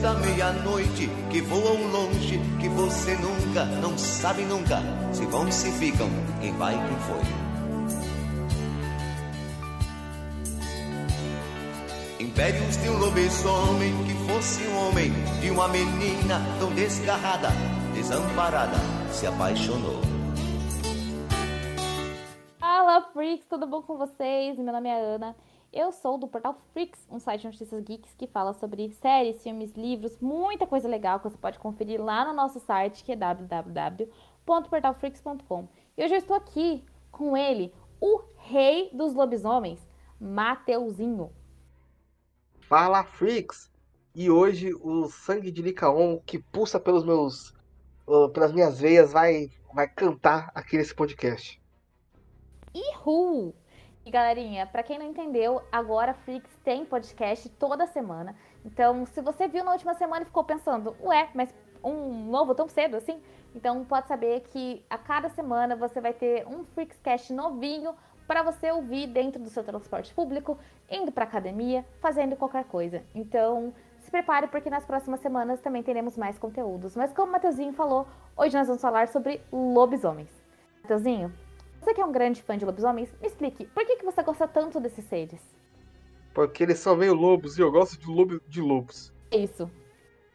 Da meia-noite que voam longe, que você nunca, não sabe nunca, se vão, se ficam, quem vai, quem foi. Impérios de um lobisomem que fosse um homem, de uma menina tão desgarrada, desamparada, se apaixonou. Fala, freaks, tudo bom com vocês? Meu nome é Ana. Eu sou do portal Freaks, um site de notícias geeks que fala sobre séries, filmes, livros, muita coisa legal que você pode conferir lá no nosso site, que é www.portalfreaks.com. E hoje eu estou aqui com ele, o rei dos lobisomens, Mateuzinho. Fala, Freaks! E hoje o sangue de Licaon que pulsa pelos meus, uh, pelas minhas veias vai, vai cantar aqui nesse podcast. Ihu! E galerinha, para quem não entendeu, agora a Flix tem podcast toda semana. Então, se você viu na última semana e ficou pensando, ué, mas um novo tão cedo assim? Então, pode saber que a cada semana você vai ter um Freakscast novinho para você ouvir dentro do seu transporte público, indo para academia, fazendo qualquer coisa. Então, se prepare porque nas próximas semanas também teremos mais conteúdos. Mas como o Mateuzinho falou, hoje nós vamos falar sobre lobisomens. Mateuzinho, você que é um grande fã de lobisomens, me explique, por que, que você gosta tanto desses seres? Porque eles são meio lobos e eu gosto de, lobo, de lobos. É isso.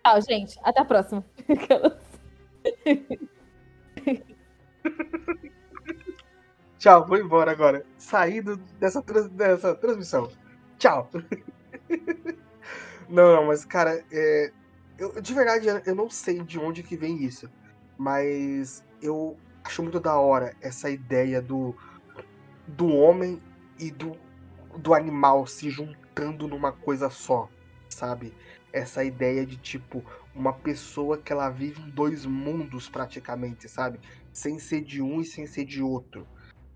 Tchau, gente. Até a próxima. Tchau, vou embora agora. Saído dessa, trans, dessa transmissão. Tchau. não, não, mas cara, é, eu, de verdade eu não sei de onde que vem isso. Mas eu acho muito da hora essa ideia do, do homem e do, do animal se juntando numa coisa só, sabe? Essa ideia de tipo uma pessoa que ela vive em dois mundos praticamente, sabe? Sem ser de um e sem ser de outro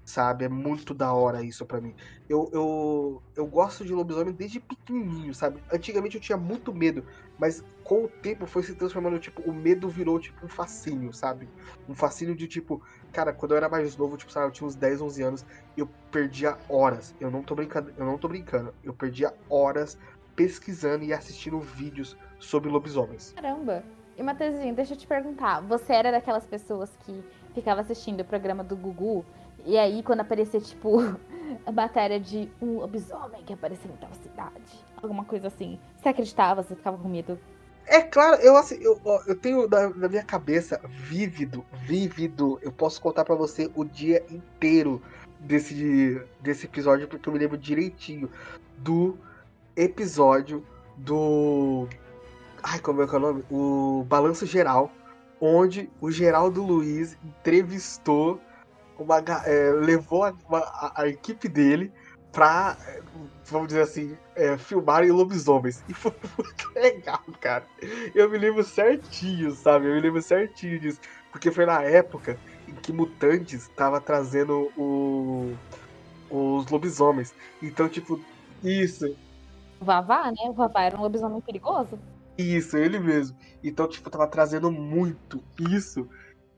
sabe? É muito da hora isso para mim. Eu, eu, eu gosto de lobisomem desde pequenininho, sabe? Antigamente eu tinha muito medo, mas com o tempo foi se transformando, tipo, o medo virou, tipo, um fascínio, sabe? Um fascínio de, tipo, cara, quando eu era mais novo, tipo, sabe, eu tinha uns 10, 11 anos, eu perdia horas. Eu não tô brincando, eu não tô brincando. Eu perdia horas pesquisando e assistindo vídeos sobre lobisomens. Caramba! E, Matheusinho, deixa eu te perguntar, você era daquelas pessoas que ficava assistindo o programa do Gugu e aí, quando aparecia, tipo, a matéria de um lobisomem que apareceu em tal cidade, alguma coisa assim, você acreditava? Você ficava com medo? É claro, eu, assim, eu, eu tenho na, na minha cabeça vívido, vívido. Eu posso contar para você o dia inteiro desse, desse episódio, porque eu me lembro direitinho do episódio do. Ai, como é que é o nome? O Balanço Geral, onde o Geraldo Luiz entrevistou uma, é, levou a, a, a, equipe dele pra, vamos dizer assim, é, filmarem lobisomens. E foi muito legal, cara. Eu me lembro certinho, sabe? Eu me lembro certinho disso. Porque foi na época em que Mutantes tava trazendo o, os lobisomens. Então, tipo, isso. O Vavá, né? O Vavá era um lobisomem perigoso. Isso, ele mesmo. Então, tipo, tava trazendo muito isso.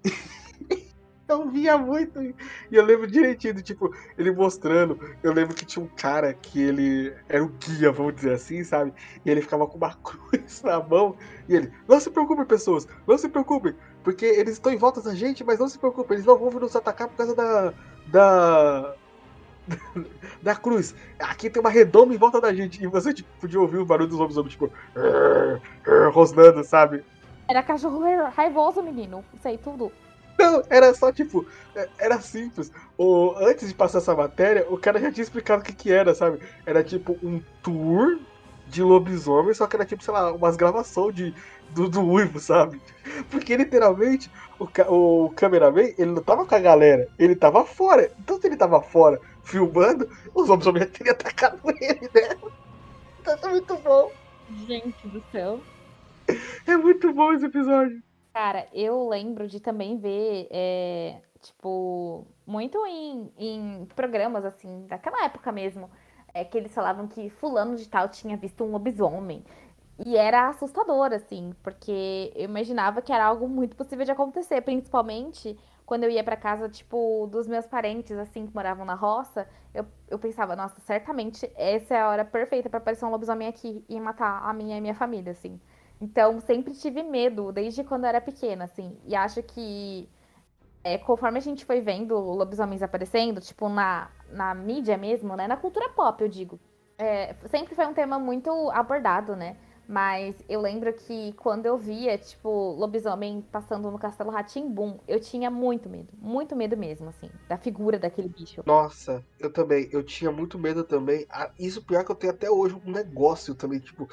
Eu via muito. E eu lembro direitinho, tipo, ele mostrando. Eu lembro que tinha um cara que ele era o guia, vamos dizer assim, sabe? E ele ficava com uma cruz na mão. E ele, não se preocupem, pessoas, não se preocupem. Porque eles estão em volta da gente, mas não se preocupem, eles não vão vir nos atacar por causa da. da. da cruz. Aqui tem uma redoma em volta da gente. E você tipo, podia ouvir o barulho dos lobisomens, tipo, rosnando, sabe? Era cachorro raivoso, menino. Isso aí tudo. Não, era só tipo, é, era simples. O, antes de passar essa matéria, o cara já tinha explicado o que, que era, sabe? Era tipo um tour de lobisomem, só que era tipo, sei lá, umas gravações de, do, do Uivo, sabe? Porque literalmente o, o cameraman, ele não tava com a galera, ele tava fora. Então se ele tava fora filmando, os lobisomens já teriam atacado ele, né? Então é muito bom. Gente do céu. É muito bom esse episódio. Cara, eu lembro de também ver, é, tipo, muito em, em programas, assim, daquela época mesmo, é, que eles falavam que fulano de tal tinha visto um lobisomem. E era assustador, assim, porque eu imaginava que era algo muito possível de acontecer, principalmente quando eu ia para casa, tipo, dos meus parentes, assim, que moravam na roça, eu, eu pensava, nossa, certamente essa é a hora perfeita para aparecer um lobisomem aqui e matar a minha e a minha família, assim. Então, sempre tive medo, desde quando eu era pequena, assim. E acho que é, conforme a gente foi vendo lobisomens aparecendo, tipo, na, na mídia mesmo, né? Na cultura pop, eu digo. É, sempre foi um tema muito abordado, né? Mas eu lembro que quando eu via, tipo, lobisomem passando no Castelo Ratimbum, eu tinha muito medo. Muito medo mesmo, assim, da figura daquele bicho. Nossa, eu também. Eu tinha muito medo também. Ah, Isso pior que eu tenho até hoje um negócio também. Tipo,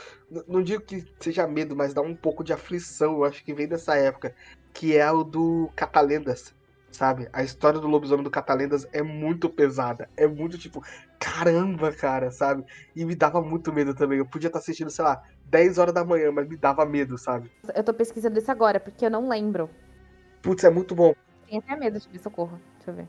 não digo que seja medo, mas dá um pouco de aflição. Eu acho que vem dessa época. Que é o do Catalendas. Sabe? A história do lobisomem do Catalendas é muito pesada. É muito tipo, caramba, cara, sabe? E me dava muito medo também. Eu podia estar assistindo, sei lá, 10 horas da manhã, mas me dava medo, sabe? Eu tô pesquisando isso agora, porque eu não lembro. Putz, é muito bom. Tenho até medo de ver socorro. Deixa eu ver.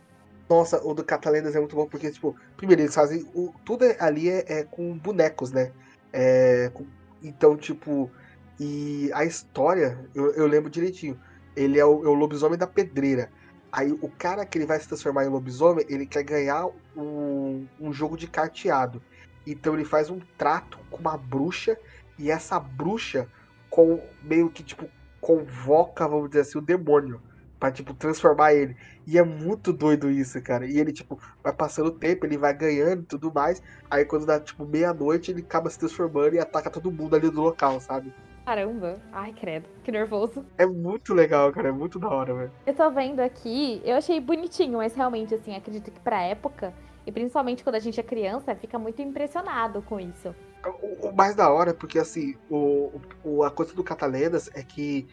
Nossa, o do Catalendas é muito bom porque, tipo, primeiro, eles fazem. O, tudo ali é, é com bonecos, né? É, com- então, tipo. E a história, eu, eu lembro direitinho. Ele é o, é o lobisomem da pedreira. Aí o cara que ele vai se transformar em lobisomem, ele quer ganhar um, um jogo de carteado. Então ele faz um trato com uma bruxa. E essa bruxa com, meio que, tipo, convoca, vamos dizer assim, o demônio. Pra, tipo, transformar ele. E é muito doido isso, cara. E ele, tipo, vai passando o tempo, ele vai ganhando e tudo mais. Aí quando dá, tipo, meia-noite, ele acaba se transformando e ataca todo mundo ali do local, sabe? Caramba. Ai, credo. Que nervoso. É muito legal, cara. É muito da hora, velho. Eu tô vendo aqui, eu achei bonitinho, mas realmente, assim, acredito que pra época, e principalmente quando a gente é criança, fica muito impressionado com isso. O, o mais da hora é porque, assim, o, o- a coisa do Catalendas é que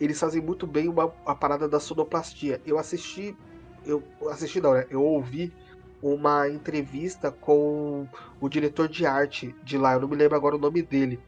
eles fazem muito bem uma, a parada da sonoplastia. Eu assisti. Eu assisti, não, né? Eu ouvi uma entrevista com o diretor de arte de lá. Eu não me lembro agora o nome dele.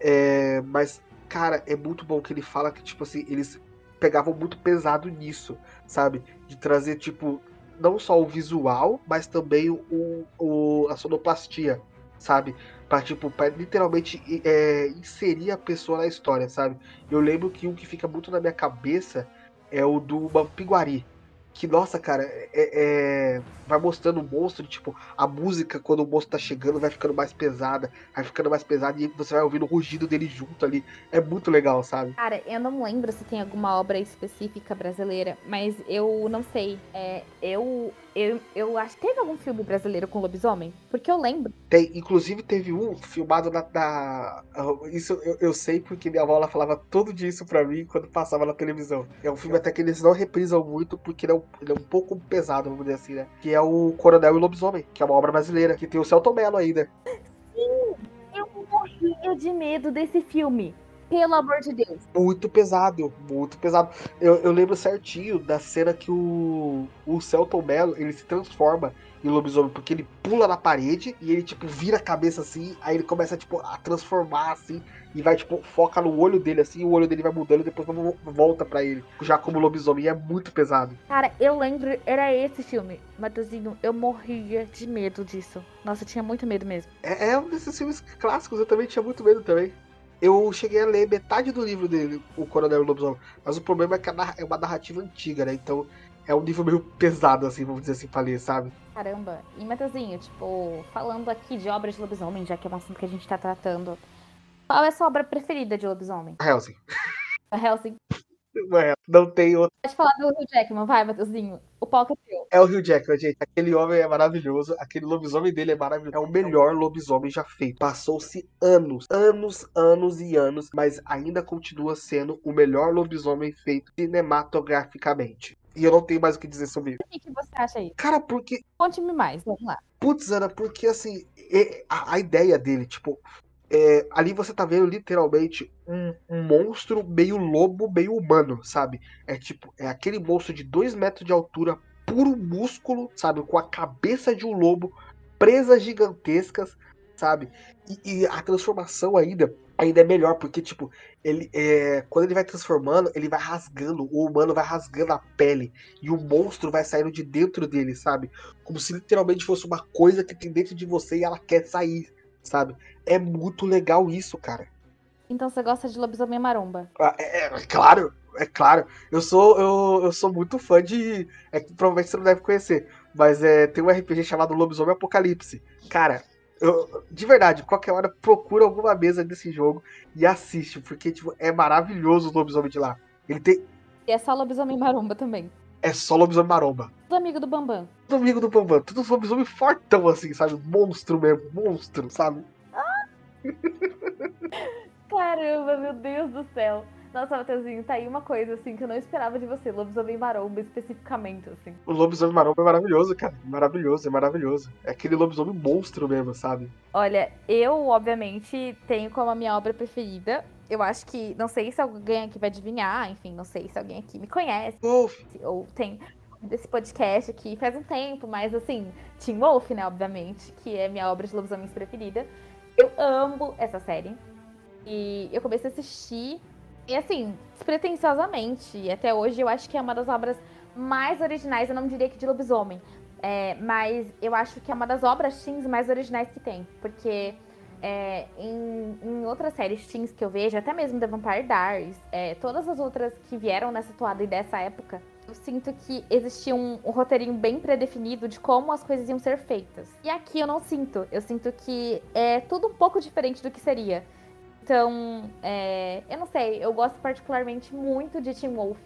É, mas, cara, é muito bom que ele fala que, tipo assim, eles pegavam muito pesado nisso, sabe? De trazer, tipo, não só o visual, mas também o, o, a sonoplastia, sabe? Pra, tipo, pra literalmente é, inserir a pessoa na história, sabe? Eu lembro que um que fica muito na minha cabeça é o do Mampiguari. Que, nossa, cara, é, é- vai mostrando o monstro, tipo, a música, quando o monstro tá chegando, vai ficando mais pesada, vai ficando mais pesada, e você vai ouvindo o rugido dele junto ali. É muito legal, sabe? Cara, eu não lembro se tem alguma obra específica brasileira, mas eu não sei. É, eu, eu, eu acho que teve algum filme brasileiro com lobisomem? Porque eu lembro. Tem, inclusive teve um filmado na. na- isso eu, eu sei porque minha avó ela falava todo dia isso pra mim quando passava na televisão. É um filme até que eles não reprisam muito porque ele é um, ele é um pouco pesado, vamos dizer assim, né? Que é o Coronel e o Lobisomem, que é uma obra brasileira, que tem o Celton Mello ainda. Eu morria de medo desse filme. Pelo amor de Deus. Muito pesado, muito pesado. Eu, eu lembro certinho da cena que o, o Celton Mello ele se transforma em lobisomem, porque ele pula na parede e ele, tipo, vira a cabeça assim, aí ele começa, tipo, a transformar assim, e vai, tipo, foca no olho dele assim, e o olho dele vai mudando e depois vo- volta pra ele, já como lobisomem. E é muito pesado. Cara, eu lembro, era esse filme. Matheusinho, eu morria de medo disso. Nossa, eu tinha muito medo mesmo. É, é um desses filmes clássicos, eu também tinha muito medo também. Eu cheguei a ler metade do livro dele, O Coronel Lobisomem. Mas o problema é que a narra- é uma narrativa antiga, né? Então é um livro meio pesado, assim, vamos dizer assim, pra ler, sabe? Caramba. E Matheusinho, tipo, falando aqui de obras de lobisomem, já que é um assunto que a gente tá tratando. Qual é a sua obra preferida de lobisomem? Helsing. A Helsing. Não é, não tem outro. Pode falar do Hugh Jackman, vai, Matheusinho. O palco é teu. É o Hugh Jackman, gente. Aquele homem é maravilhoso. Aquele lobisomem dele é maravilhoso. É o melhor lobisomem já feito. Passou-se anos, anos, anos e anos, mas ainda continua sendo o melhor lobisomem feito cinematograficamente. E eu não tenho mais o que dizer sobre isso. O que, você acha aí? Cara, porque Conte-me mais, vamos lá. Putz, Ana, porque assim, a, a ideia dele, tipo, é, ali você tá vendo literalmente um, um monstro meio lobo, meio humano, sabe? É tipo, é aquele monstro de dois metros de altura, puro músculo, sabe? Com a cabeça de um lobo, presas gigantescas, sabe? E, e a transformação ainda, ainda é melhor, porque, tipo, ele é, quando ele vai transformando, ele vai rasgando, o humano vai rasgando a pele, e o monstro vai saindo de dentro dele, sabe? como se literalmente fosse uma coisa que tem dentro de você e ela quer sair, sabe? É muito legal isso, cara. Então você gosta de lobisomem maromba? Ah, É, é claro, é claro. Eu sou eu, eu sou muito fã de. É que provavelmente você não deve conhecer, mas é, tem um RPG chamado Lobisomem Apocalipse. Cara, eu, de verdade, qualquer hora procura alguma mesa desse jogo e assiste, porque tipo, é maravilhoso o lobisomem de lá. Ele tem. E é só lobisomem maromba também. É só lobisomem maromba. Os amigos do Bambam. Os amigos do Bambam, todos lobisomem fortão assim, sabe? Monstro mesmo, monstro, sabe? Caramba, meu Deus do céu. Nossa, Mateuzinho, tá aí uma coisa assim que eu não esperava de você, lobisomem maromba especificamente, assim. O lobisomem maromba é maravilhoso, cara. Maravilhoso, é maravilhoso. É aquele lobisomem monstro mesmo, sabe? Olha, eu, obviamente, tenho como a minha obra preferida. Eu acho que. Não sei se alguém aqui vai adivinhar, enfim, não sei se alguém aqui me conhece. Wolf. Ou tem desse podcast aqui faz um tempo, mas assim, Tim Wolf, né, obviamente, que é minha obra de lobisomens preferida. Eu amo essa série. E eu comecei a assistir e assim, despretensiosamente, até hoje eu acho que é uma das obras mais originais, eu não diria que de lobisomem, é, mas eu acho que é uma das obras teens mais originais que tem, porque é, em, em, outras séries teens que eu vejo, até mesmo The Vampire Diaries, é, todas as outras que vieram nessa toada e dessa época, eu sinto que existia um, um, roteirinho bem predefinido de como as coisas iam ser feitas. E aqui eu não sinto. Eu sinto que é tudo um pouco diferente do que seria. Então, é, eu não sei, eu gosto particularmente muito de Teen Wolf.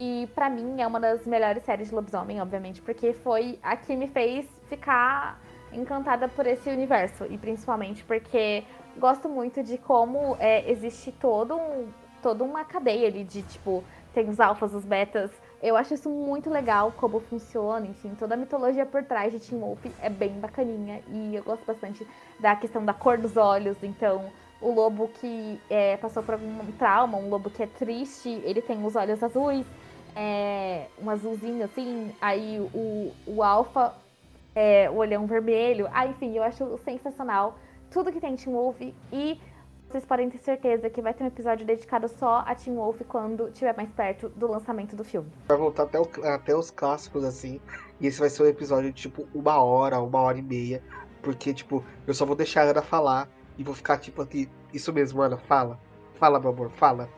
E para mim é uma das melhores séries de lobisomem, obviamente, porque foi a que me fez ficar encantada por esse universo. E principalmente porque gosto muito de como é, existe todo um, toda uma cadeia ali de tipo, tem os alfas, os betas. Eu acho isso muito legal, como funciona, enfim, toda a mitologia por trás de Teen Wolf é bem bacaninha. E eu gosto bastante da questão da cor dos olhos, então o lobo que é, passou por algum trauma, um lobo que é triste, ele tem os olhos azuis, é, um azulzinho assim, aí o, o alfa, é, o olhão vermelho. Ah, enfim, eu acho sensacional tudo que tem Team Wolf e vocês podem ter certeza que vai ter um episódio dedicado só a Team Wolf quando estiver mais perto do lançamento do filme. Vai voltar até, o, até os clássicos, assim, e esse vai ser um episódio de, tipo, uma hora, uma hora e meia, porque, tipo, eu só vou deixar a Ana falar e vou ficar tipo aqui, isso mesmo, Ana, fala. Fala, meu amor, fala.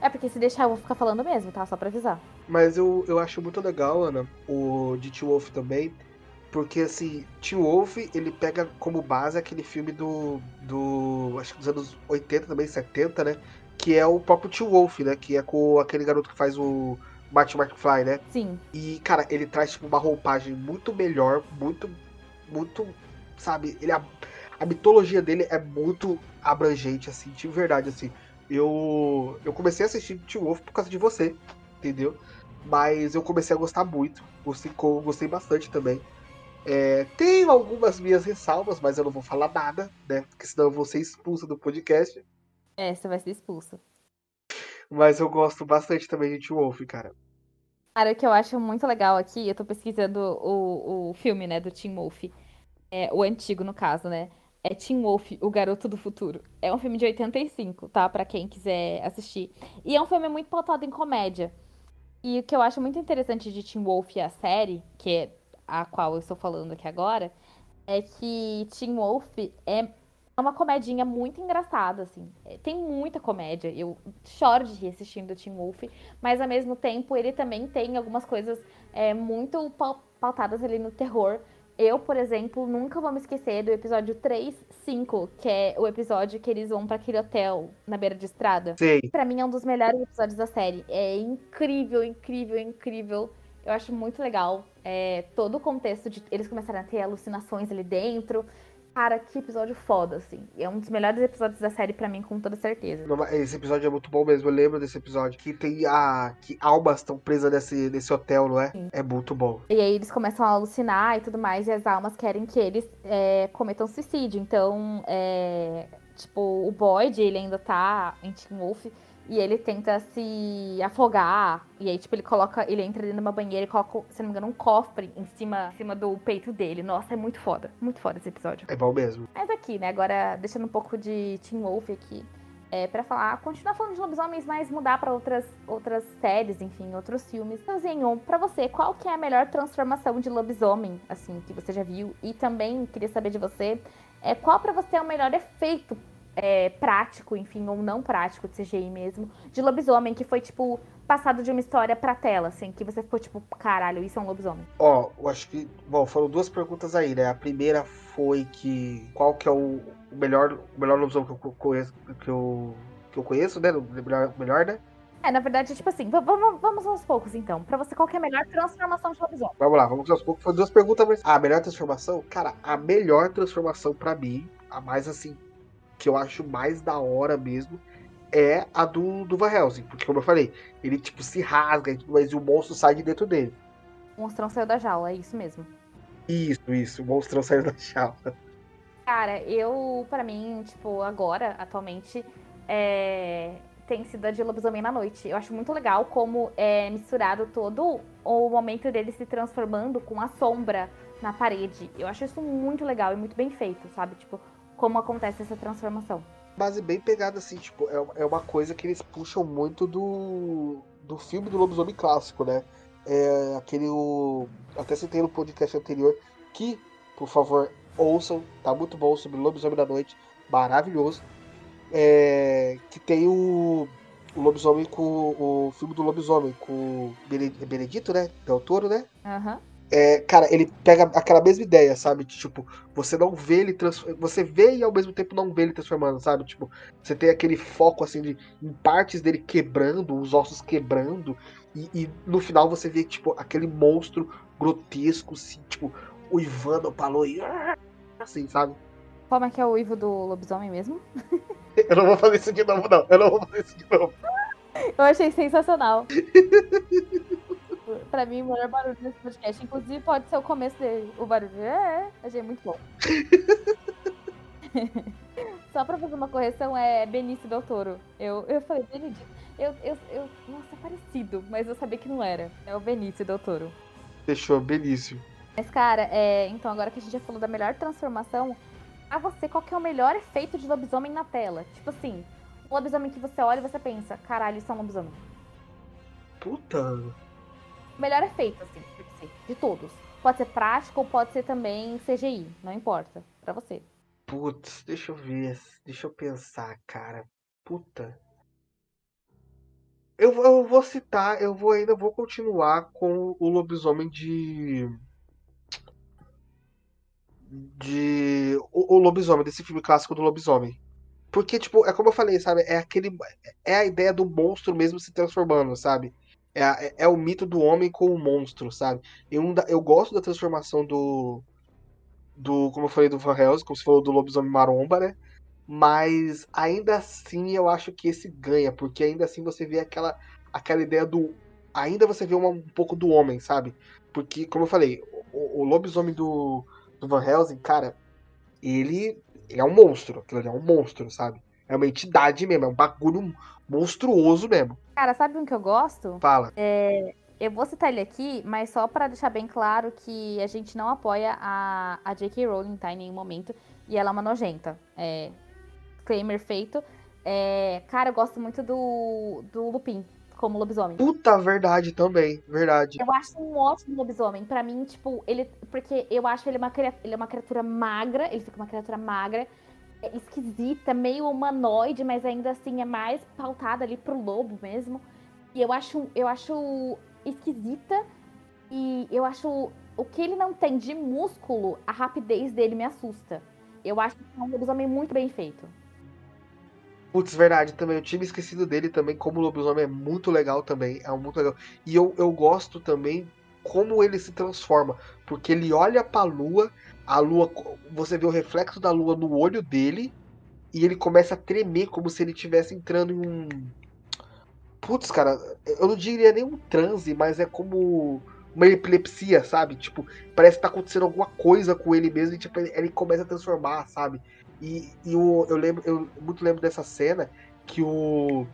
É porque se deixar eu vou ficar falando mesmo, tá? Só pra avisar. Mas eu, eu acho muito legal, Ana, o de T Wolf também, porque assim, T Wolf, ele pega como base aquele filme do. do. acho que dos anos 80 também, 70, né? Que é o próprio T Wolf, né? Que é com aquele garoto que faz o. Martin McFly, né? Sim. E, cara, ele traz, tipo, uma roupagem muito melhor, muito. Muito. Sabe? Ele a mitologia dele é muito abrangente, assim, de verdade, assim. Eu, eu comecei a assistir Teen Wolf por causa de você, entendeu? Mas eu comecei a gostar muito, gostei, gostei bastante também. É, tem algumas minhas ressalvas, mas eu não vou falar nada, né? Porque senão eu vou ser expulsa do podcast. É, você vai ser expulsa. Mas eu gosto bastante também de Teen Wolf, cara. Cara, o que eu acho muito legal aqui, eu tô pesquisando o, o filme, né, do Teen Wolf. É, o antigo, no caso, né? É Teen Wolf, O Garoto do Futuro. É um filme de 85, tá? Para quem quiser assistir. E é um filme muito pautado em comédia. E o que eu acho muito interessante de Teen Wolf, a série, que é a qual eu estou falando aqui agora, é que Teen Wolf é uma comedinha muito engraçada, assim. É, tem muita comédia. Eu choro de rir assistindo Teen Wolf, mas ao mesmo tempo ele também tem algumas coisas é, muito pautadas ali no terror eu, por exemplo, nunca vou me esquecer do episódio 3, 5, que é o episódio que eles vão para aquele hotel na beira de estrada. Sim. Pra mim é um dos melhores episódios da série. É incrível, incrível, incrível. Eu acho muito legal é, todo o contexto de eles começarem a ter alucinações ali dentro. Cara, que episódio foda, assim. É um dos melhores episódios da série para mim, com toda certeza. Esse episódio é muito bom mesmo. Eu lembro desse episódio. Que tem a. que almas estão presas nesse, nesse hotel, não é? Sim. É muito bom. E aí eles começam a alucinar e tudo mais, e as almas querem que eles é, cometam suicídio. Então, é, tipo, o Boyd, ele ainda tá em Team Wolf e ele tenta se afogar. E aí, tipo, ele coloca. Ele entra dentro de uma banheira e coloca, se não me engano, um cofre em cima, em cima do peito dele. Nossa, é muito foda. Muito foda esse episódio. É bom mesmo. Mas aqui, né? Agora, deixando um pouco de Teen Wolf aqui. É, para falar, continuar falando de lobisomens, mas mudar para outras, outras séries, enfim, outros filmes. Então, para você, qual que é a melhor transformação de lobisomem, assim, que você já viu? E também queria saber de você, é, qual para você é o melhor efeito é, prático, enfim, ou não prático, de CGI mesmo, de lobisomem, que foi, tipo, passado de uma história pra tela, assim, que você ficou, tipo, caralho, isso é um lobisomem? Ó, eu acho que. Bom, foram duas perguntas aí, né? A primeira foi que. Qual que é o melhor, o melhor lobisomem que eu conheço, que eu, que eu conheço, né? O melhor, melhor, né? É, na verdade, tipo assim, vamos, vamos aos poucos, então. Pra você, qual que é a melhor transformação de lobisomem? Vamos lá, vamos aos poucos. Foram duas perguntas, mas. A melhor transformação? Cara, a melhor transformação pra mim, a mais assim, que eu acho mais da hora mesmo é a do, do Van Helsing. Porque, como eu falei, ele tipo se rasga, mas o monstro sai de dentro dele. O monstrão saiu da jaula, é isso mesmo. Isso, isso, o monstrão saiu da jaula. Cara, eu, para mim, tipo, agora, atualmente, é... tem sido a de lobisomem na noite. Eu acho muito legal como é misturado todo o momento dele se transformando com a sombra na parede. Eu acho isso muito legal e muito bem feito, sabe? Tipo, como acontece essa transformação. Base bem pegada, assim, tipo, é, é uma coisa que eles puxam muito do, do filme do lobisomem clássico, né? É aquele. O, até citei no podcast anterior, que, por favor, ouçam, tá muito bom sobre Lobisomem da Noite, maravilhoso. É, que tem o, o lobisomem com o filme do lobisomem com o Benedito, né? Del Toro, né? Aham. Uhum. É, cara, ele pega aquela mesma ideia, sabe? Tipo, você não vê ele Você vê e ao mesmo tempo não vê ele transformando, sabe? Tipo, você tem aquele foco assim de em partes dele quebrando, os ossos quebrando, e, e no final você vê, tipo, aquele monstro grotesco, assim, tipo, o Ivano falou e assim, sabe? Como é que é o Ivo do lobisomem mesmo? Eu não vou fazer isso de novo, não. Eu não vou fazer isso de novo. Eu achei sensacional. pra mim, o melhor barulho desse podcast. Inclusive, pode ser o começo dele. O barulho. É, achei muito bom. Só pra fazer uma correção, é Benício Del Toro. Eu, eu falei, Benedito. Eu, eu, eu, nossa, é parecido, mas eu sabia que não era. É o Benício Del Toro. Fechou, Benício. Mas, cara, é, então agora que a gente já falou da melhor transformação, a você, qual que é o melhor efeito de lobisomem na tela? Tipo assim, um lobisomem que você olha e você pensa, caralho, isso é um lobisomem. Puta melhor efeito, assim, de todos. Pode ser prático ou pode ser também CGI, não importa, para você. Putz, deixa eu ver, deixa eu pensar, cara. Puta. Eu, eu vou citar, eu vou ainda vou continuar com o lobisomem de. De. O, o lobisomem, desse filme clássico do lobisomem. Porque, tipo, é como eu falei, sabe? É aquele. É a ideia do monstro mesmo se transformando, sabe? É, é, o mito do homem com o monstro, sabe? Eu, eu gosto da transformação do. do como eu falei, do Van Helsing, como você falou do lobisomem maromba, né? Mas ainda assim eu acho que esse ganha, porque ainda assim você vê aquela, aquela ideia do. Ainda você vê uma, um pouco do homem, sabe? Porque, como eu falei, o, o lobisomem do, do Van Helsing, cara, ele, ele é um monstro. Aquilo é um monstro, sabe? É uma entidade mesmo, é um bagulho monstruoso mesmo. Cara, sabe um que eu gosto? Fala. É, eu vou citar ele aqui, mas só para deixar bem claro que a gente não apoia a, a J.K. Rowling, tá? Em nenhum momento. E ela é uma nojenta. É, claimer feito. É, cara, eu gosto muito do, do Lupin como lobisomem. Puta, verdade também, verdade. Eu acho um ótimo lobisomem. Para mim, tipo, ele. Porque eu acho ele uma, ele é uma criatura magra, ele fica uma criatura magra esquisita, meio humanoide, mas ainda assim é mais pautada ali pro lobo mesmo. E eu acho, eu acho esquisita e eu acho o que ele não tem de músculo, a rapidez dele me assusta. Eu acho que é um lobisomem muito bem feito. Putz, verdade, também. Eu tinha esquecido dele também, como lobisomem é muito legal também. É muito legal. E eu, eu gosto também como ele se transforma. Porque ele olha pra lua a lua, você vê o reflexo da lua no olho dele e ele começa a tremer como se ele estivesse entrando em um. Putz, cara, eu não diria nem um transe, mas é como uma epilepsia, sabe? Tipo, parece que tá acontecendo alguma coisa com ele mesmo e tipo, ele, ele começa a transformar, sabe? E, e o, eu lembro, eu muito lembro dessa cena que o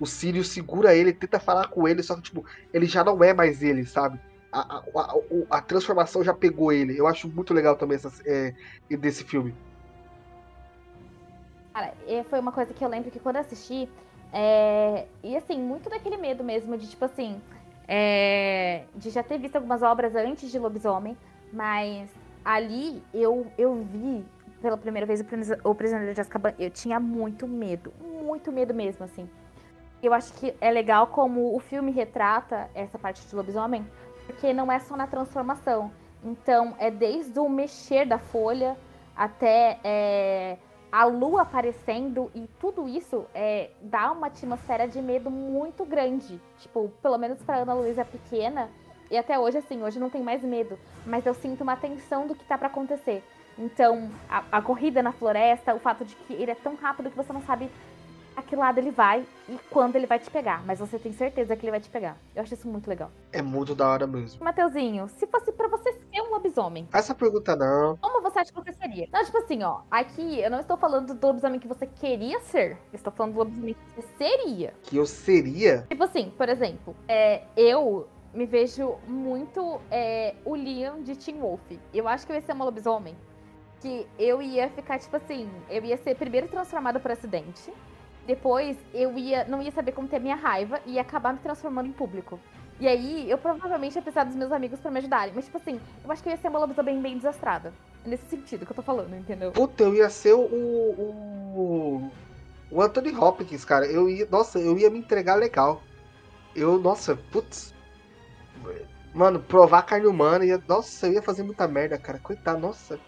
o Sirius segura ele, tenta falar com ele, só que tipo, ele já não é mais ele, sabe? a, a, a, transformação já pegou ele. Eu acho muito legal também essa, é, desse filme. Cara, foi uma coisa que eu lembro que quando assisti, é, e assim, muito daquele medo mesmo de tipo assim, é, de já ter visto algumas obras antes de Lobisomem, mas ali eu, eu vi pela primeira vez o Prisioneiro de Azkaban, eu tinha muito medo. Muito medo mesmo, assim. Eu acho que é legal como o filme retrata essa parte de lobisomem, porque não é só na transformação. Então, é desde o mexer da folha até é, a lua aparecendo e tudo isso é, dá uma atmosfera de medo muito grande. Tipo, pelo menos pra Ana Luísa pequena, e até hoje, assim, hoje não tem mais medo, mas eu sinto uma tensão do que tá para acontecer. Então, a, a, corrida na floresta, o fato de que ele é tão rápido que você não sabe a que lado ele vai e quando ele vai te pegar. Mas você tem certeza que ele vai te pegar. Eu acho isso muito legal. É muito da hora mesmo. Mateuzinho, se fosse para você ser um lobisomem. Essa pergunta não. Como você acha que você seria? Não, tipo assim, ó. Aqui eu não estou falando do lobisomem que você queria ser. Eu estou falando do lobisomem que você seria. Que eu seria? Tipo assim, por exemplo, é, eu me vejo muito é, o Liam de Teen Wolf. Eu acho que eu ia ser uma lobisomem. Que eu ia ficar, tipo assim, eu ia ser primeiro transformada por acidente. Depois eu ia não ia saber como ter minha raiva e ia acabar me transformando em público. E aí, eu provavelmente ia precisar dos meus amigos para me ajudarem. Mas, tipo assim, eu acho que eu ia ser uma lobisomem bem desastrada. Nesse sentido que eu tô falando, entendeu? Puta, eu ia ser o. O, o Anthony Hopkins, cara. Eu ia. Nossa, eu ia me entregar legal. Eu, nossa, putz. Mano, provar carne humana ia. Nossa, eu ia fazer muita merda, cara. Coitado, nossa.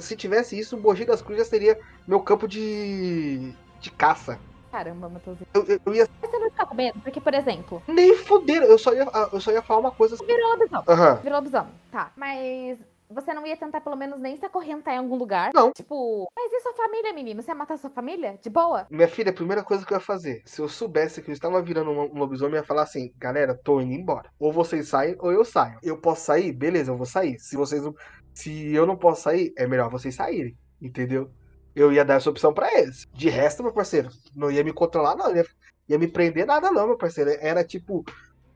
Se tivesse isso, o Mogi das Cruzes seria meu campo de. De caça. Caramba, Matheusinho. Eu, eu, eu ia. Mas você não ficar com medo? Porque, por exemplo. Nem fuder, eu só ia, eu só ia falar uma coisa. Virou lobisomem. Aham. Virou lobisomem. Tá. Mas você não ia tentar, pelo menos, nem se acorrentar em algum lugar? Não. Tipo, mas e sua família, menino? Você ia matar sua família? De boa? Minha filha, a primeira coisa que eu ia fazer, se eu soubesse que eu estava virando um um lobisomem, eu ia falar assim, galera, tô indo embora. Ou vocês saem, ou eu saio. Eu posso sair? Beleza, eu vou sair. Se vocês não. Se eu não posso sair, é melhor vocês saírem. Entendeu? Eu ia dar essa opção pra eles. De resto, meu parceiro, não ia me controlar, não. Ia, ia me prender nada, não, meu parceiro. Era tipo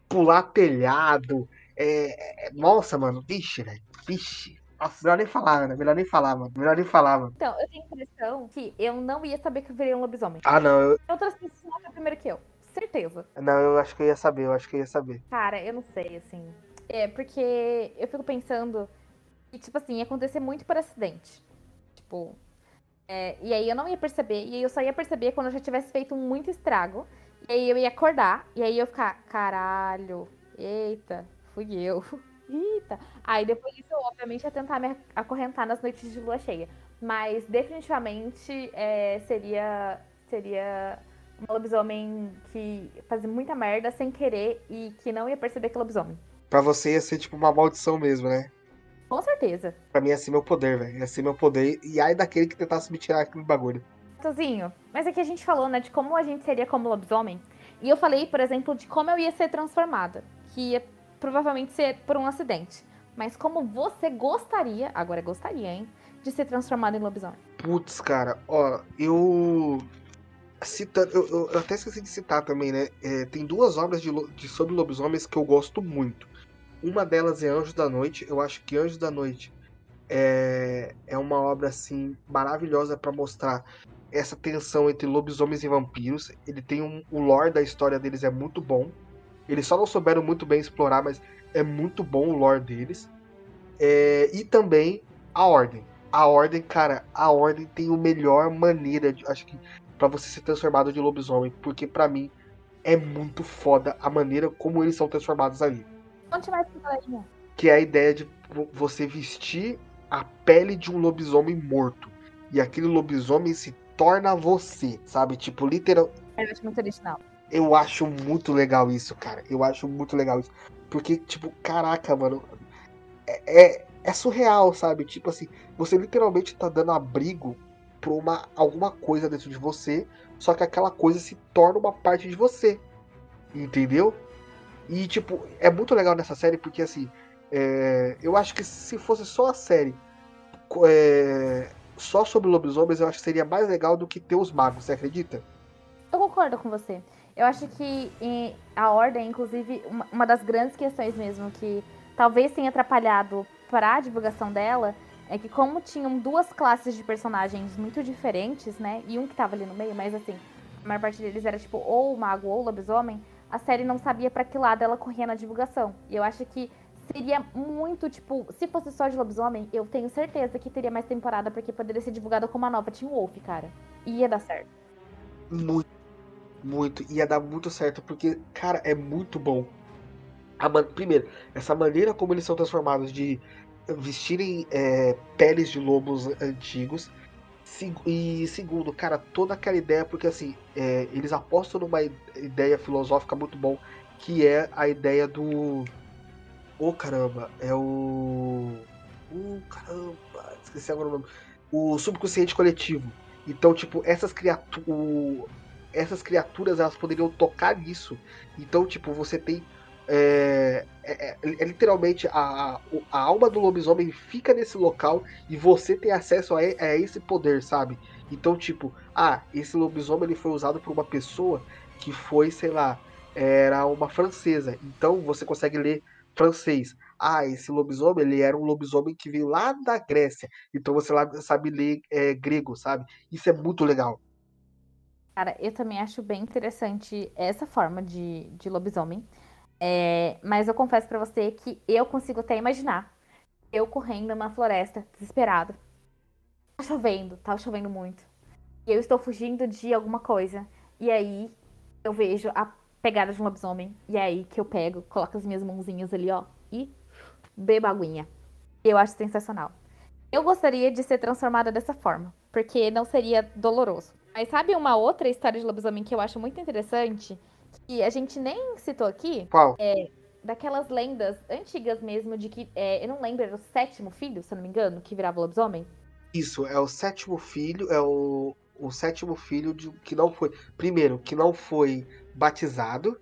pular telhado. É, é- nossa, mano, vixe, velho. Vixe. Nossa, melhor nem falar, né? Melhor nem falar, mano. Melhor nem falar, mano. Então, eu tenho a impressão que eu não ia saber que eu virei um lobisomem. Ah, não, eu, Outras pessoas saber primeiro que eu. Certeza. não, eu acho que eu ia saber, eu acho que eu ia saber. Cara, eu não sei, assim. É, porque eu fico pensando que, tipo assim, ia acontecer muito por acidente. Tipo. É, e aí eu não ia perceber, e aí eu só ia perceber quando eu já tivesse feito muito estrago. E aí eu ia acordar, e aí eu ia ficar, caralho, eita, fui eu. Eita. Aí depois disso, eu, obviamente, ia tentar me acorrentar nas noites de lua cheia. Mas definitivamente é, seria, seria uma lobisomem que fazia muita merda sem querer e que não ia perceber que é lobisomem. Pra você ia ser tipo uma maldição mesmo, né? Com certeza. Pra mim ia ser meu poder, velho. Ia ser meu poder. E ai daquele que tentasse me tirar aquele bagulho. Tozinho, mas aqui a gente falou, né, de como a gente seria como lobisomem. E eu falei, por exemplo, de como eu ia ser transformada. Que ia provavelmente ser por um acidente. Mas como você gostaria, agora gostaria, hein, de ser transformado em lobisomem. Putz, cara, ó, eu. Citando, eu, eu- até esqueci de citar também, né? É, tem duas obras de, de sobre lobisomens que eu gosto muito. Uma delas é Anjos da Noite. Eu acho que Anjos da Noite é, é uma obra assim maravilhosa pra mostrar essa tensão entre lobisomens e vampiros. Ele tem um, o lore da história deles é muito bom. Eles só não souberam muito bem explorar, mas é muito bom o lore deles. É, e também a Ordem. A Ordem, cara, a Ordem tem a melhor maneira, de, acho que, pra você ser transformado de lobisomem, porque pra mim é muito foda a maneira como eles são transformados ali. Conte mais pra galerinha. Que é a ideia de vo- você vestir a pele de um lobisomem morto. E aquele lobisomem se torna você, sabe? Tipo, literal, Eu acho muito original. eu acho muito legal isso, cara. Eu acho muito legal isso. Porque, tipo, caraca, mano. É, é, é surreal, sabe? Tipo assim, você literalmente tá dando abrigo pra uma, alguma coisa dentro de você. Só que aquela coisa se torna uma parte de você. Entendeu? E, tipo, é muito legal nessa série porque, assim, é, eu acho que se fosse só a série é, só sobre lobisomens, eu acho que seria mais legal do que ter os magos, você acredita? Eu concordo com você. Eu acho que em- a Ordem, inclusive, uma, uma das grandes questões mesmo que talvez tenha atrapalhado para a divulgação dela é que como tinham duas classes de personagens muito diferentes, né? E um que tava ali no meio, mas assim, a maior parte deles era tipo ou mago ou lobisomem, a série não sabia para que lado ela corria na divulgação. E eu acho que seria muito, tipo, se fosse só de lobisomem, eu tenho certeza que teria mais temporada, porque poderia ser divulgada como uma nova Teen Wolf, cara. Ia dar certo. Muito, muito. Ia dar muito certo, porque, cara, é muito bom. Man... Primeiro, essa maneira como eles são transformados de vestirem é, peles de lobos antigos. E segundo, cara, toda aquela ideia, porque assim, é, eles apostam numa ideia filosófica muito bom, que é a ideia do oh, caramba, é o. Oh, caramba, esqueci agora o nome. O subconsciente coletivo. Então, tipo, essas criaturas. Essas criaturas elas poderiam tocar nisso. Então, tipo, você tem. É, é, é, é literalmente a, a alma do lobisomem fica nesse local e você tem acesso a, a esse poder, sabe? Então, tipo, ah, esse lobisomem ele foi usado por uma pessoa que foi, sei lá, era uma francesa. Então você consegue ler francês. Ah, esse lobisomem, ele era um lobisomem que veio lá da Grécia. Então você lá sabe ler é, grego, sabe? Isso é muito legal. Cara, eu também acho bem interessante essa forma de, de lobisomem. É, mas eu confesso para você que eu consigo até imaginar eu correndo numa floresta, desesperado. Tá chovendo, tá chovendo muito. E eu estou fugindo de alguma coisa. E aí eu vejo a pegada de um lobisomem. E é aí que eu pego, coloco as minhas mãozinhas ali, ó, e bebo aguinha. Eu acho sensacional. Eu gostaria de ser transformada dessa forma, porque não seria doloroso. Mas sabe uma outra história de lobisomem que eu acho muito interessante? Que a gente nem citou aqui? Qual? É daquelas lendas antigas mesmo, de que. É, eu não lembro, era o sétimo filho, se eu não me engano, que virava lobisomem? Isso, é o sétimo filho, é o, o sétimo filho de, que não foi. Primeiro, que não foi batizado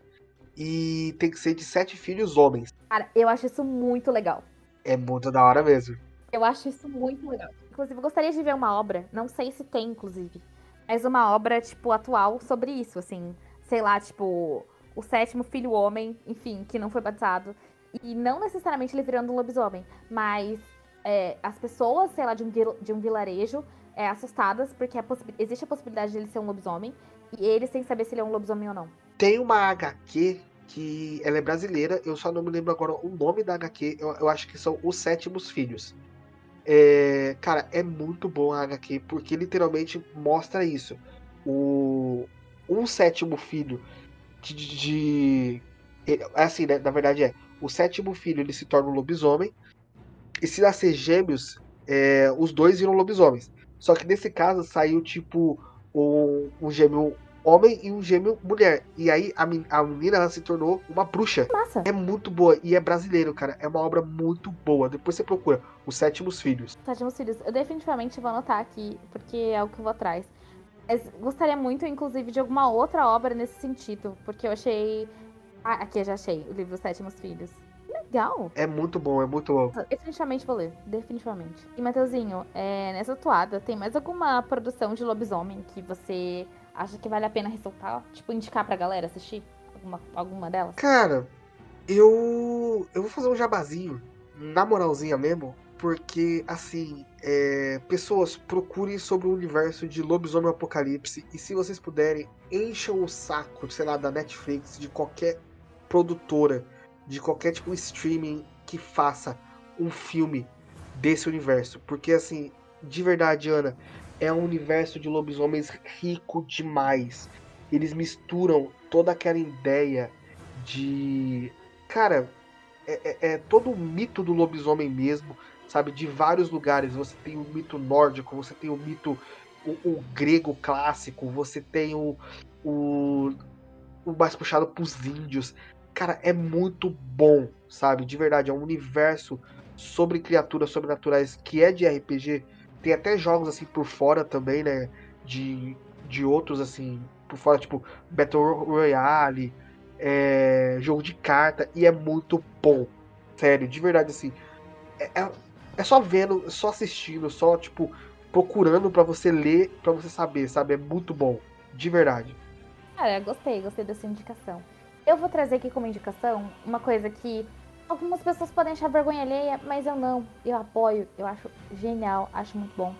e tem que ser de sete filhos homens. Cara, eu acho isso muito legal. É muito da hora mesmo. Eu acho isso muito legal. Inclusive, eu gostaria de ver uma obra, não sei se tem, inclusive, mas uma obra, tipo, atual sobre isso, assim. Sei lá, tipo, o sétimo filho homem, enfim, que não foi batizado. E não necessariamente ele virando um lobisomem, mas é, as pessoas, sei lá, de um, de um vilarejo é, assustadas porque a existe a possibilidade de ele ser um lobisomem e eles sem saber se ele é um lobisomem ou não. Tem uma HQ que ela é brasileira, eu só não me lembro agora o nome da HQ, eu, eu acho que são Os Sétimos Filhos. É, cara, é muito bom a HQ, porque literalmente mostra isso. O, um sétimo filho de. de é assim, né? Na verdade é. O sétimo filho ele se torna um lobisomem. E se nascer gêmeos, é, os dois viram lobisomens. Só que nesse caso saiu tipo um, um gêmeo homem e um gêmeo mulher. E aí a, a menina se tornou uma bruxa. Massa. É muito boa e é brasileiro, cara. É uma obra muito boa. Depois você procura Os Sétimos Filhos. Sétimos Filhos. Eu definitivamente vou anotar aqui, porque é o que eu vou atrás. Mas gostaria muito, inclusive, de alguma outra obra nesse sentido, porque eu achei. Ah, aqui eu já achei o livro Sétimos Filhos legal. É muito bom, é muito bom. Definitivamente vou ler, definitivamente. E, Mateuzinho, é, nessa toada, tem mais alguma produção de lobisomem que você acha que vale a pena ressaltar? Tipo, indicar pra galera assistir? Alguma, alguma delas? Cara, eu. Eu vou fazer um jabazinho, na moralzinha mesmo, porque, assim, é, pessoas procurem sobre o universo de Lobisomem Apocalipse e se vocês puderem, encham o saco, sei lá, da Netflix, de qualquer produtora de qualquer tipo de streaming que faça um filme desse universo. Porque, assim, de verdade, Ana, é um universo de lobisomens rico demais. Eles misturam toda aquela ideia de. Cara, é, é, é todo o mito do lobisomem mesmo, sabe? De vários lugares. Você tem o mito nórdico, você tem o mito. O, o grego clássico, você tem o, o, o mais puxado pros índios. Cara, é muito bom, sabe? De verdade, é um universo sobre criaturas sobrenaturais que é de RPG. Tem até jogos assim por fora também, né? De, de outros assim, por fora, tipo Battle Royale, é, jogo de carta, e é muito bom. Sério, de verdade, assim. É, é, é só vendo, só assistindo, só, tipo, procurando para você ler, para você saber, sabe? É muito bom. De verdade. Cara, gostei, gostei dessa indicação. Eu vou trazer aqui como indicação uma coisa que algumas pessoas podem achar vergonha alheia, mas eu não. Eu apoio, eu acho genial, acho muito bom.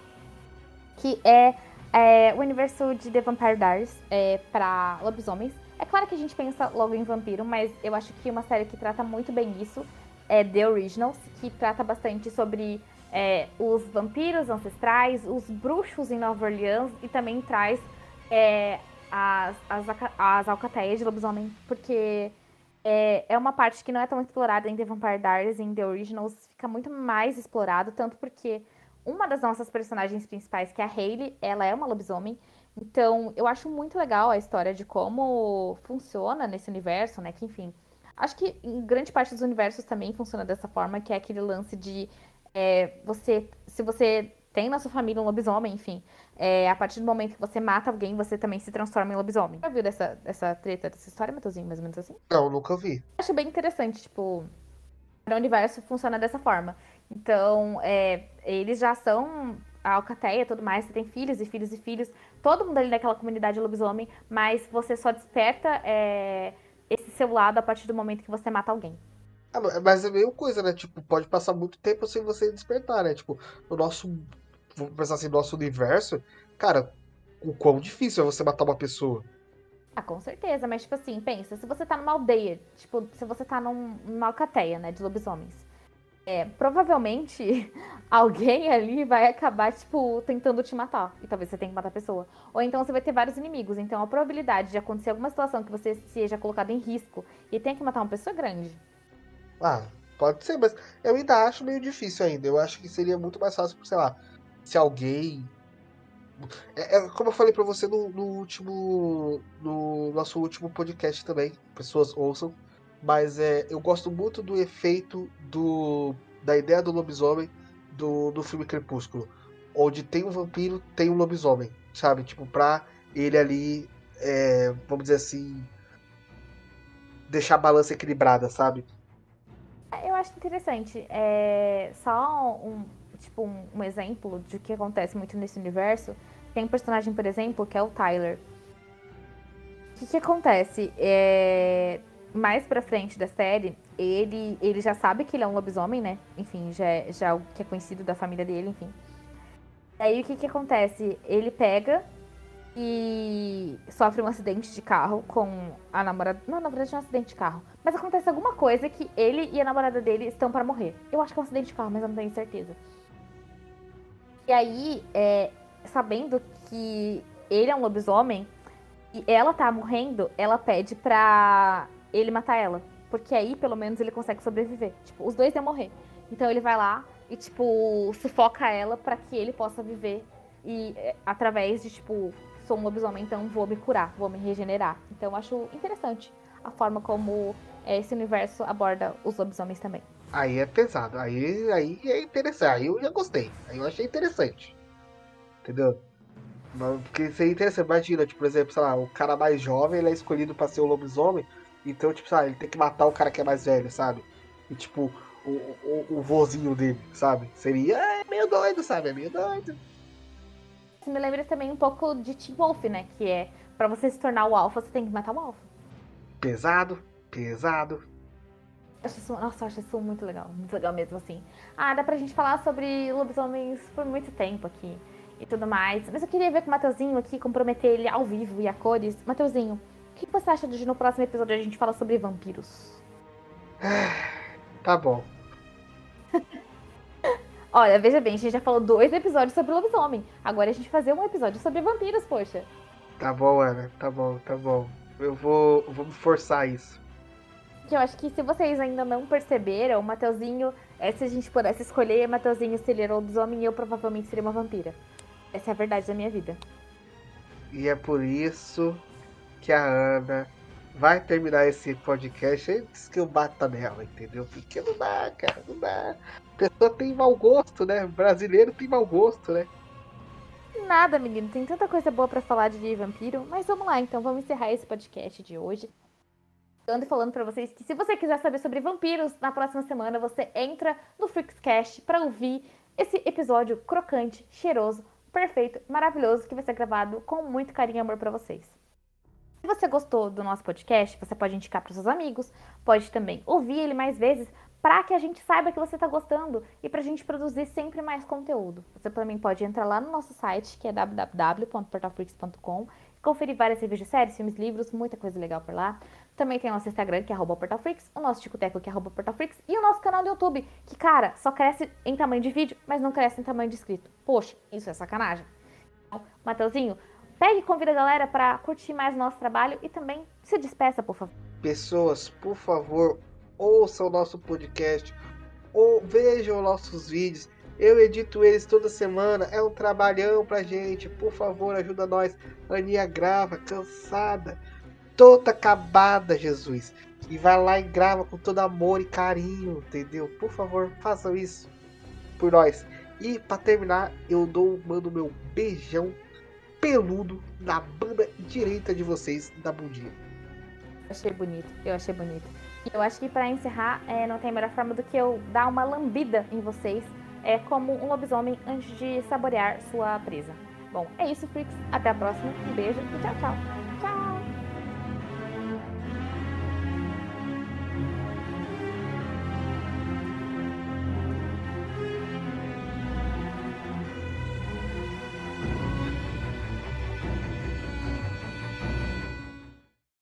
Que é, é o universo de The Vampire Diaries é, para lobisomens. É claro que a gente pensa logo em vampiro, mas eu acho que uma série que trata muito bem isso é The Originals, que trata bastante sobre é, os vampiros ancestrais, os bruxos em Nova Orleans e também traz é, as, as, as alcateias de lobisomem, porque é, é uma parte que não é tão explorada em The Vampire Diaries, em The Originals, fica muito mais explorado, tanto porque uma das nossas personagens principais, que é a Hayley, ela é uma lobisomem, então eu acho muito legal a história de como funciona nesse universo, né, que enfim... Acho que em grande parte dos universos também funciona dessa forma, que é aquele lance de é, você, se você tem na sua família um lobisomem, enfim, é, a partir do momento que você mata alguém, você também se transforma em lobisomem. Já viu dessa, dessa treta, dessa história, Matheusinho, mais ou menos assim? Não, nunca vi. Acho bem interessante, tipo, o universo funciona dessa forma. Então, é, eles já são a alcateia e tudo mais, você tem filhos e filhos e filhos, todo mundo ali daquela comunidade lobisomem, mas você só desperta é, esse seu lado a partir do momento que você mata alguém. Ah, mas é meio coisa, né? Tipo, pode passar muito tempo sem você despertar, né? Tipo, no nosso. Vamos pensar assim, no nosso universo, cara, o quão difícil é você matar uma pessoa. Ah, com certeza, mas tipo assim, pensa, se você tá numa aldeia, tipo, se você tá num, numa alcateia, né, de lobisomens, é, provavelmente alguém ali vai acabar, tipo, tentando te matar. E talvez você tenha que matar a pessoa. Ou então você vai ter vários inimigos. Então a probabilidade de acontecer alguma situação que você seja colocado em risco e tenha que matar uma pessoa é grande. Ah, pode ser, mas eu ainda acho meio difícil ainda. Eu acho que seria muito mais fácil, sei lá, se alguém. É, é como eu falei para você no, no, último. No nosso último podcast também. Pessoas ouçam. Mas é, eu gosto muito do efeito do. da ideia do lobisomem do, do filme Crepúsculo. Onde tem um vampiro, tem um lobisomem. Sabe? Tipo, pra ele ali. É, vamos dizer assim. Deixar a balança equilibrada, sabe? Eu acho interessante. É só um, tipo, um, um, exemplo de que acontece muito nesse universo. Tem um personagem, por exemplo, que é o Tyler. O que, que acontece? É... Mais pra frente da série, ele, ele já sabe que ele é um lobisomem, né? Enfim, já, é, já é o que é conhecido da família dele, enfim. Aí o que, que acontece? Ele pega e sofre um acidente de carro com a namorada. Não, na verdade não é um acidente de carro. Mas acontece alguma coisa que ele e a namorada dele estão para morrer. Eu acho que é um acidente de carro, mas eu não tenho certeza. E aí, é, sabendo que ele é um lobisomem e ela tá morrendo, ela pede pra ele matar ela. Porque aí, pelo menos, ele consegue sobreviver. Tipo, os dois iam morrer. Então ele vai lá e, tipo, sufoca ela para que ele possa viver. E é, através de, tipo, sou um lobisomem, então vou me curar, vou me regenerar. Então eu acho interessante a forma como é, esse universo aborda os lobisomens também. Aí é pesado, aí, aí é interessante, aí eu já gostei, aí eu achei interessante. Entendeu? Porque seria interessante, imagina, tipo, por exemplo, sei lá, o cara mais jovem ele é escolhido pra ser o lobisomem, então, tipo, sabe, ele tem que matar o cara que é mais velho, sabe? E tipo, o, o, o vozinho dele, sabe? Seria é meio doido, sabe? É meio doido. Isso me lembra também um pouco de Team Wolf, né? Que é, para você se tornar o alfa, você tem que matar o alfa. Pesado, pesado. Acho isso, nossa, eu acho isso muito legal, muito legal mesmo, assim. Ah, dá pra gente falar sobre lobisomens por muito tempo aqui e tudo mais. Mas eu queria ver com o Mateuzinho aqui, comprometer ele ao vivo e a cores. Mateuzinho, que você acha de no próximo episódio a gente fala sobre vampiros? Tá bom. Olha, veja bem, a gente já falou dois episódios sobre lobisomem. Agora a gente fazer um episódio sobre vampiros, poxa. Tá bom, Ana, tá bom, tá bom. Eu vou, vou forçar isso. Eu acho que se vocês ainda não perceberam, o Mateuzinho, é, se a gente pudesse escolher, Mateuzinho seria lobisomem e eu provavelmente seria uma vampira. Essa é a verdade da minha vida. E é por isso que a Ana vai terminar esse podcast antes que eu bata nela, entendeu? Porque não dá, cara, não dá. A pessoa tem mau gosto, né? O brasileiro tem mau gosto, né? Nada, menino. Tem tanta coisa boa para falar de vampiro. Mas vamos lá, então. Vamos encerrar esse podcast de hoje. Ando falando para vocês que se você quiser saber sobre vampiros, na próxima semana você entra no Freakscast para ouvir esse episódio crocante, cheiroso, perfeito, maravilhoso que vai ser gravado com muito carinho e amor para vocês. Você gostou do nosso podcast, você pode indicar para seus amigos, pode também ouvir ele mais vezes para que a gente saiba que você está gostando e para a gente produzir sempre mais conteúdo. Você também pode entrar lá no nosso site, que é www.portalfreaks.com, conferir várias reviews de séries, filmes, livros, muita coisa legal por lá. Também tem o nosso Instagram, que é portalfreaks, o nosso Ticoteco, que é portalfreaks, e o nosso canal do YouTube, que, cara, só cresce em tamanho de vídeo, mas não cresce em tamanho de inscrito. Poxa, isso é sacanagem. Então, Mateuzinho, pegue e convida a galera para curtir mais o nosso trabalho e também se despeça, por favor. Pessoas, por favor, ouçam o nosso podcast, ou vejam nossos vídeos. Eu edito eles toda semana, é um trabalhão pra gente. Por favor, ajuda nós. Aninha grava, cansada, toda acabada, Jesus. E vai lá e grava com todo amor e carinho, entendeu? Por favor, façam isso por nós. E para terminar, eu dou, mando meu beijão peludo na banda direita de vocês da bundinha. Achei bonito, eu achei bonito. E eu acho que para encerrar, é, não tem melhor forma do que eu dar uma lambida em vocês, é como um lobisomem antes de saborear sua presa. Bom, é isso, Freaks. Até a próxima. Um beijo e tchau, tchau.